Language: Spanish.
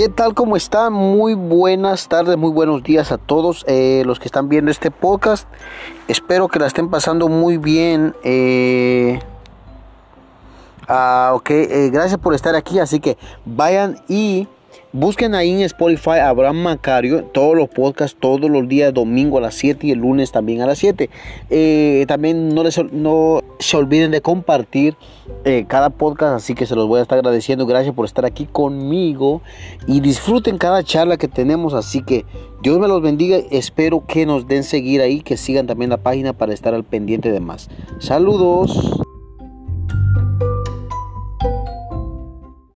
¿Qué tal? ¿Cómo están? Muy buenas tardes, muy buenos días a todos eh, los que están viendo este podcast. Espero que la estén pasando muy bien. Eh, ah, ok, eh, gracias por estar aquí. Así que vayan y Busquen ahí en Spotify Abraham Macario, todos los podcasts, todos los días, domingo a las 7 y el lunes también a las 7. Eh, también no, les, no se olviden de compartir eh, cada podcast, así que se los voy a estar agradeciendo. Gracias por estar aquí conmigo y disfruten cada charla que tenemos. Así que Dios me los bendiga. Espero que nos den seguir ahí, que sigan también la página para estar al pendiente de más. Saludos.